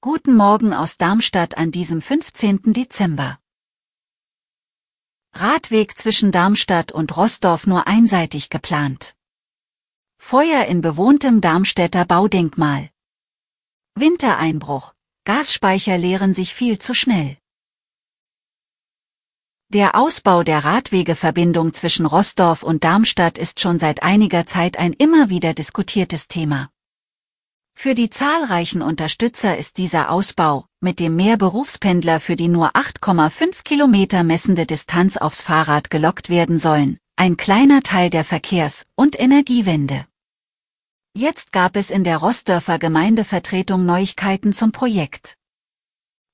Guten Morgen aus Darmstadt an diesem 15. Dezember. Radweg zwischen Darmstadt und Rossdorf nur einseitig geplant. Feuer in bewohntem Darmstädter Baudenkmal. Wintereinbruch. Gasspeicher leeren sich viel zu schnell. Der Ausbau der Radwegeverbindung zwischen Rossdorf und Darmstadt ist schon seit einiger Zeit ein immer wieder diskutiertes Thema. Für die zahlreichen Unterstützer ist dieser Ausbau, mit dem mehr Berufspendler für die nur 8,5 Kilometer messende Distanz aufs Fahrrad gelockt werden sollen, ein kleiner Teil der Verkehrs- und Energiewende. Jetzt gab es in der Rossdorfer Gemeindevertretung Neuigkeiten zum Projekt.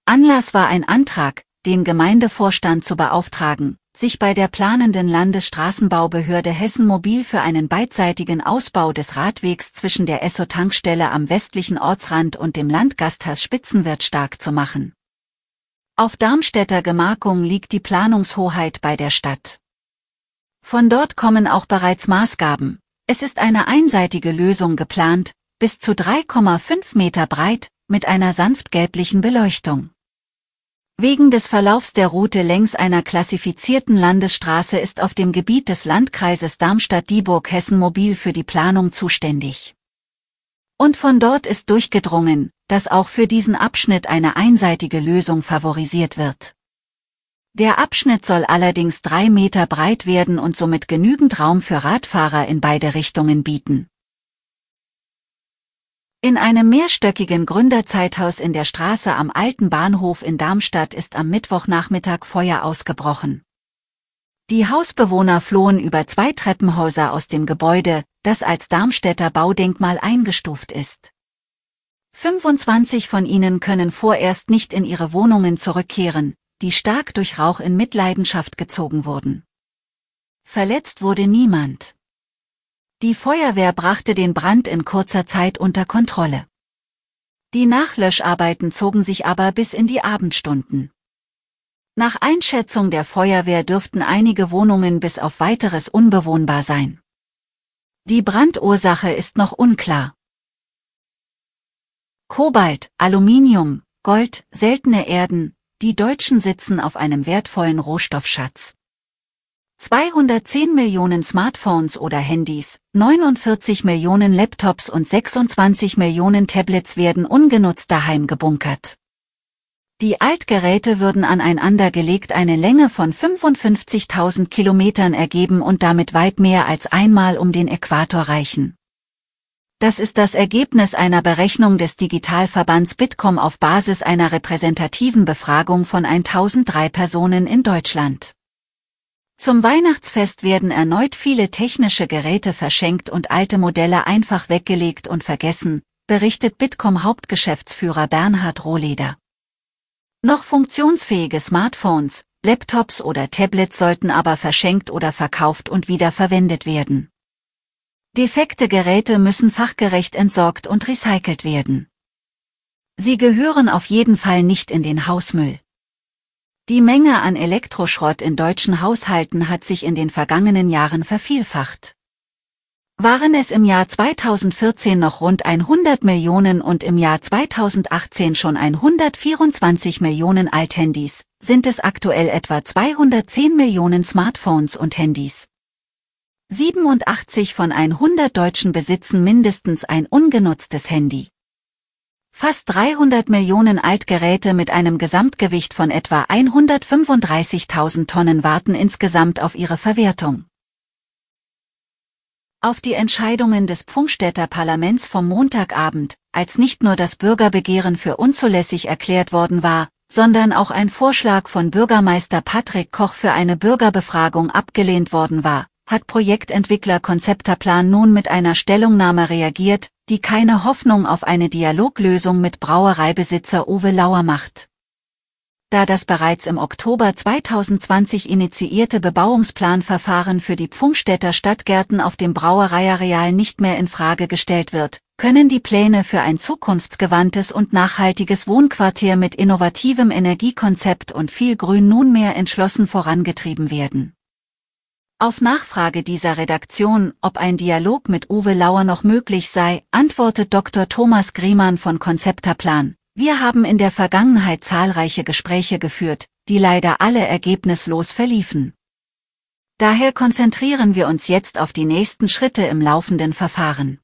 Anlass war ein Antrag, den Gemeindevorstand zu beauftragen, sich bei der planenden Landesstraßenbaubehörde Hessen Mobil für einen beidseitigen Ausbau des Radwegs zwischen der Esso-Tankstelle am westlichen Ortsrand und dem Landgasthaus Spitzenwirt stark zu machen. Auf Darmstädter Gemarkung liegt die Planungshoheit bei der Stadt. Von dort kommen auch bereits Maßgaben. Es ist eine einseitige Lösung geplant, bis zu 3,5 Meter breit, mit einer sanft gelblichen Beleuchtung. Wegen des Verlaufs der Route längs einer klassifizierten Landesstraße ist auf dem Gebiet des Landkreises Darmstadt-Dieburg Hessen Mobil für die Planung zuständig. Und von dort ist durchgedrungen, dass auch für diesen Abschnitt eine einseitige Lösung favorisiert wird. Der Abschnitt soll allerdings drei Meter breit werden und somit genügend Raum für Radfahrer in beide Richtungen bieten. In einem mehrstöckigen Gründerzeithaus in der Straße am Alten Bahnhof in Darmstadt ist am Mittwochnachmittag Feuer ausgebrochen. Die Hausbewohner flohen über zwei Treppenhäuser aus dem Gebäude, das als Darmstädter Baudenkmal eingestuft ist. 25 von ihnen können vorerst nicht in ihre Wohnungen zurückkehren, die stark durch Rauch in Mitleidenschaft gezogen wurden. Verletzt wurde niemand. Die Feuerwehr brachte den Brand in kurzer Zeit unter Kontrolle. Die Nachlöscharbeiten zogen sich aber bis in die Abendstunden. Nach Einschätzung der Feuerwehr dürften einige Wohnungen bis auf weiteres unbewohnbar sein. Die Brandursache ist noch unklar. Kobalt, Aluminium, Gold, seltene Erden, die Deutschen sitzen auf einem wertvollen Rohstoffschatz. 210 Millionen Smartphones oder Handys, 49 Millionen Laptops und 26 Millionen Tablets werden ungenutzt daheim gebunkert. Die Altgeräte würden aneinander gelegt eine Länge von 55.000 Kilometern ergeben und damit weit mehr als einmal um den Äquator reichen. Das ist das Ergebnis einer Berechnung des Digitalverbands Bitkom auf Basis einer repräsentativen Befragung von 1003 Personen in Deutschland. Zum Weihnachtsfest werden erneut viele technische Geräte verschenkt und alte Modelle einfach weggelegt und vergessen, berichtet Bitkom Hauptgeschäftsführer Bernhard Rohleder. Noch funktionsfähige Smartphones, Laptops oder Tablets sollten aber verschenkt oder verkauft und wieder verwendet werden. Defekte Geräte müssen fachgerecht entsorgt und recycelt werden. Sie gehören auf jeden Fall nicht in den Hausmüll. Die Menge an Elektroschrott in deutschen Haushalten hat sich in den vergangenen Jahren vervielfacht. Waren es im Jahr 2014 noch rund 100 Millionen und im Jahr 2018 schon 124 Millionen Althandys, sind es aktuell etwa 210 Millionen Smartphones und Handys. 87 von 100 Deutschen besitzen mindestens ein ungenutztes Handy. Fast 300 Millionen Altgeräte mit einem Gesamtgewicht von etwa 135.000 Tonnen warten insgesamt auf ihre Verwertung. Auf die Entscheidungen des Pfungstädter Parlaments vom Montagabend, als nicht nur das Bürgerbegehren für unzulässig erklärt worden war, sondern auch ein Vorschlag von Bürgermeister Patrick Koch für eine Bürgerbefragung abgelehnt worden war, hat Projektentwickler Konzepterplan nun mit einer Stellungnahme reagiert, die keine Hoffnung auf eine Dialoglösung mit Brauereibesitzer Uwe Lauer macht. Da das bereits im Oktober 2020 initiierte Bebauungsplanverfahren für die Pfungstädter Stadtgärten auf dem Brauereiareal nicht mehr in Frage gestellt wird, können die Pläne für ein zukunftsgewandtes und nachhaltiges Wohnquartier mit innovativem Energiekonzept und viel Grün nunmehr entschlossen vorangetrieben werden. Auf Nachfrage dieser Redaktion, ob ein Dialog mit Uwe Lauer noch möglich sei, antwortet Dr. Thomas Griemann von Konzepterplan. Wir haben in der Vergangenheit zahlreiche Gespräche geführt, die leider alle ergebnislos verliefen. Daher konzentrieren wir uns jetzt auf die nächsten Schritte im laufenden Verfahren.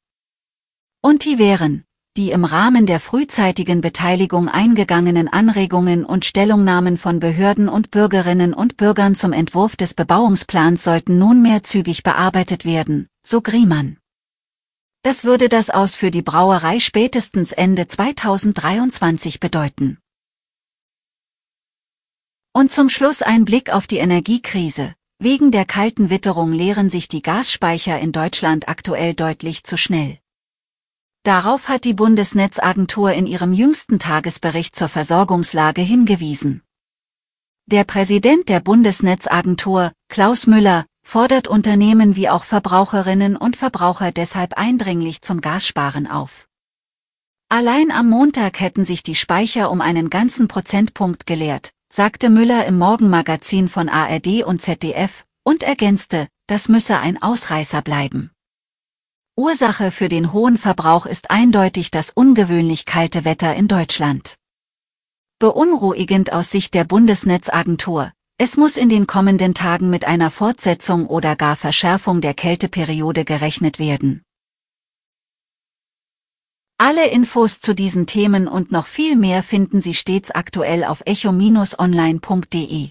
Und die wären, die im Rahmen der frühzeitigen Beteiligung eingegangenen Anregungen und Stellungnahmen von Behörden und Bürgerinnen und Bürgern zum Entwurf des Bebauungsplans sollten nunmehr zügig bearbeitet werden, so Griemann. Das würde das Aus für die Brauerei spätestens Ende 2023 bedeuten. Und zum Schluss ein Blick auf die Energiekrise. Wegen der kalten Witterung leeren sich die Gasspeicher in Deutschland aktuell deutlich zu schnell. Darauf hat die Bundesnetzagentur in ihrem jüngsten Tagesbericht zur Versorgungslage hingewiesen. Der Präsident der Bundesnetzagentur, Klaus Müller, fordert Unternehmen wie auch Verbraucherinnen und Verbraucher deshalb eindringlich zum Gassparen auf. Allein am Montag hätten sich die Speicher um einen ganzen Prozentpunkt geleert, sagte Müller im Morgenmagazin von ARD und ZDF und ergänzte, das müsse ein Ausreißer bleiben. Ursache für den hohen Verbrauch ist eindeutig das ungewöhnlich kalte Wetter in Deutschland. Beunruhigend aus Sicht der Bundesnetzagentur, es muss in den kommenden Tagen mit einer Fortsetzung oder gar Verschärfung der Kälteperiode gerechnet werden. Alle Infos zu diesen Themen und noch viel mehr finden Sie stets aktuell auf echo-online.de.